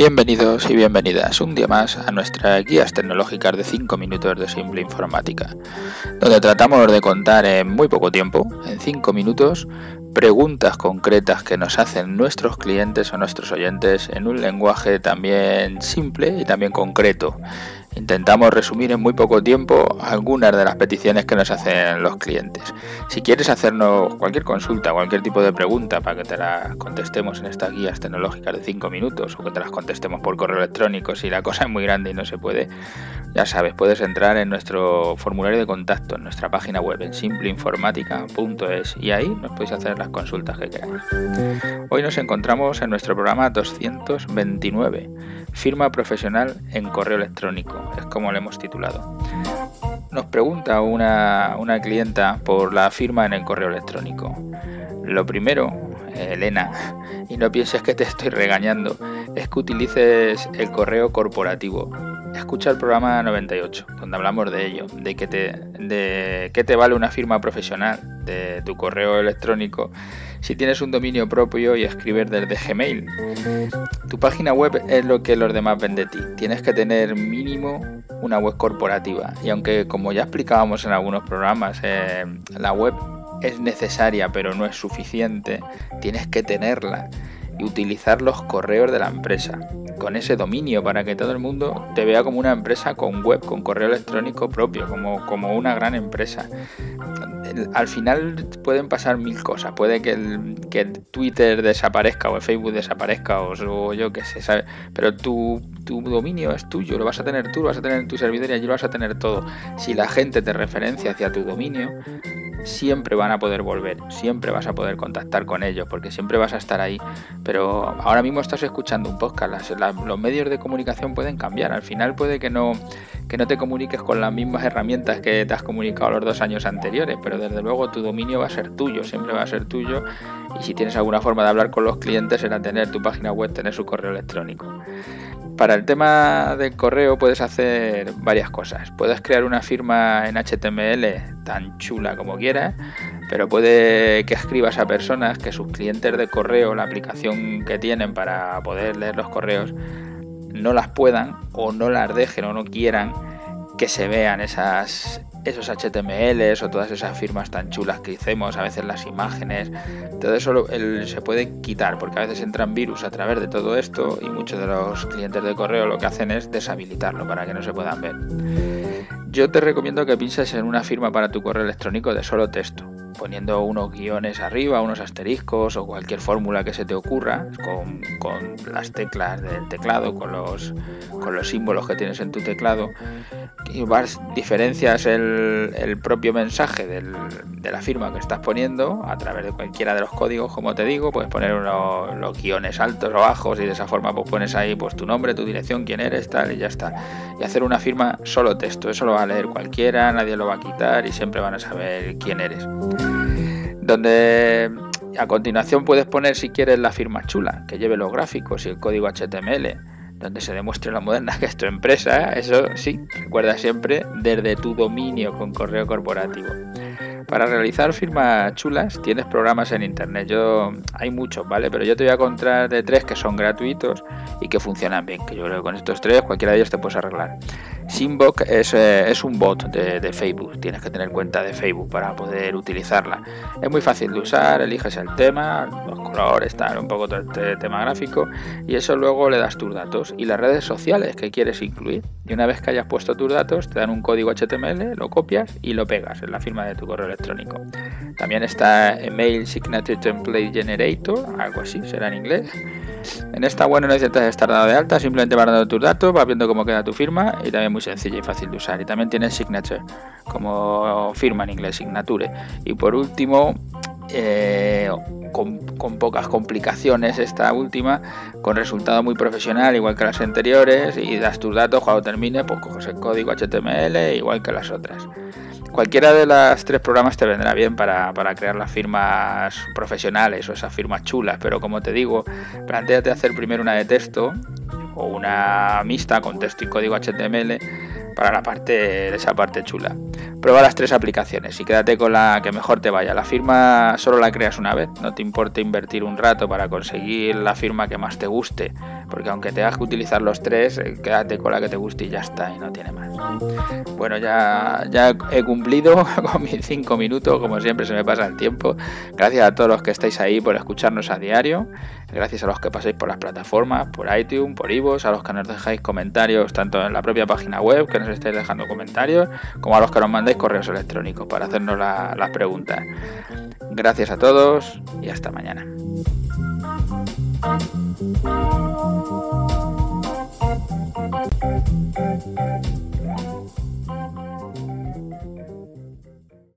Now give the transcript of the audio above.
Bienvenidos y bienvenidas un día más a nuestras guías tecnológicas de 5 minutos de simple informática, donde tratamos de contar en muy poco tiempo, en 5 minutos, preguntas concretas que nos hacen nuestros clientes o nuestros oyentes en un lenguaje también simple y también concreto. Intentamos resumir en muy poco tiempo algunas de las peticiones que nos hacen los clientes. Si quieres hacernos cualquier consulta, cualquier tipo de pregunta para que te las contestemos en estas guías tecnológicas de 5 minutos o que te las contestemos por correo electrónico si la cosa es muy grande y no se puede, ya sabes, puedes entrar en nuestro formulario de contacto en nuestra página web en simpleinformática.es y ahí nos podéis hacer las consultas que queráis. Hoy nos encontramos en nuestro programa 229, firma profesional en correo electrónico, es como lo hemos titulado. Nos pregunta una, una clienta por la firma en el correo electrónico. Lo primero, Elena, y no pienses que te estoy regañando, es que utilices el correo corporativo escucha el programa 98, donde hablamos de ello, de que te, de qué te vale una firma profesional de tu correo electrónico si tienes un dominio propio y escribes desde Gmail. Tu página web es lo que los demás ven de ti. Tienes que tener mínimo una web corporativa. Y aunque como ya explicábamos en algunos programas, eh, la web es necesaria pero no es suficiente, tienes que tenerla y utilizar los correos de la empresa con ese dominio para que todo el mundo te vea como una empresa con web, con correo electrónico propio, como, como una gran empresa. Al final pueden pasar mil cosas. Puede que el, que Twitter desaparezca o el Facebook desaparezca o, yo qué sé, ¿sabes? Pero tu, tu dominio es tuyo, lo vas a tener tú, lo vas a tener en tu servidor y allí lo vas a tener todo. Si la gente te referencia hacia tu dominio, siempre van a poder volver, siempre vas a poder contactar con ellos, porque siempre vas a estar ahí. Pero ahora mismo estás escuchando un podcast, los medios de comunicación pueden cambiar, al final puede que no, que no te comuniques con las mismas herramientas que te has comunicado los dos años anteriores, pero desde luego tu dominio va a ser tuyo, siempre va a ser tuyo, y si tienes alguna forma de hablar con los clientes será tener tu página web, tener su correo electrónico. Para el tema del correo puedes hacer varias cosas. Puedes crear una firma en HTML tan chula como quieras, pero puede que escribas a personas que sus clientes de correo, la aplicación que tienen para poder leer los correos, no las puedan o no las dejen o no quieran que se vean esas, esos HTMLs o todas esas firmas tan chulas que hicimos, a veces las imágenes, todo eso se puede quitar porque a veces entran virus a través de todo esto y muchos de los clientes de correo lo que hacen es deshabilitarlo para que no se puedan ver. Yo te recomiendo que pienses en una firma para tu correo electrónico de solo texto poniendo unos guiones arriba, unos asteriscos o cualquier fórmula que se te ocurra con, las teclas del teclado, con los, con los símbolos que tienes en tu teclado. Y vas, diferencias el, propio mensaje de la firma que estás poniendo a través de cualquiera de los códigos, como te digo, puedes poner unos, los guiones altos o bajos y de esa forma pues pones ahí pues tu nombre, tu dirección, quién eres, tal y ya está. Y hacer una firma solo texto, eso lo va a leer cualquiera, nadie lo va a quitar y siempre van a saber quién eres donde a continuación puedes poner si quieres la firma chula, que lleve los gráficos y el código HTML, donde se demuestre la moderna que es tu empresa, eso sí, recuerda siempre desde tu dominio con correo corporativo. Para realizar firmas chulas tienes programas en internet. Yo hay muchos, ¿vale? Pero yo te voy a contar de tres que son gratuitos y que funcionan bien. Que yo creo que con estos tres cualquiera de ellos te puedes arreglar. Simbox es, eh, un bot de, Facebook. Tienes que tener cuenta de Facebook para poder utilizarla. Es muy fácil de usar. Eliges el tema, los colores, tal, un poco todo tema gráfico y eso luego le das tus datos y las redes sociales que quieres incluir. Y una vez que hayas puesto tus datos, te dan un código HTML, lo copias y lo pegas en la firma de tu correo electrónico. También está Email Signature Template Generator, algo así, será en inglés en esta web no necesitas estar dado de alta, simplemente vas dando tus datos, vas viendo cómo queda tu firma y también muy sencilla y fácil de usar. Y también tienes Signature, como firma en inglés, Signature. Y por último, eh, con, pocas complicaciones esta última, con resultado muy profesional, igual que las anteriores, y das tus datos cuando termine, pues coges el código HTML, igual que las otras. Cualquiera de las tres programas te vendrá bien para, crear las firmas profesionales o esas firmas chulas, pero como te digo, planteate hacer primero una de texto o una mixta con texto y código HTML para la parte esa parte chula. Prueba las tres aplicaciones y quédate con la que mejor te vaya. La firma solo la creas una vez, no te importa invertir un rato para conseguir la firma que más te guste, porque aunque tengas que utilizar los tres, eh, quédate con la que te guste y ya está, y no tiene más. Bueno, ya, ya he cumplido con mis cinco minutos, como siempre se me pasa el tiempo. Gracias a todos los que estáis ahí por escucharnos a diario. Gracias a los que pasáis por las plataformas, por iTunes, por Ivos, a los que nos dejáis comentarios tanto en la propia página web, que nos estáis dejando comentarios, como a los que nos correos electrónicos para hacernos las preguntas. Gracias a todos y hasta mañana.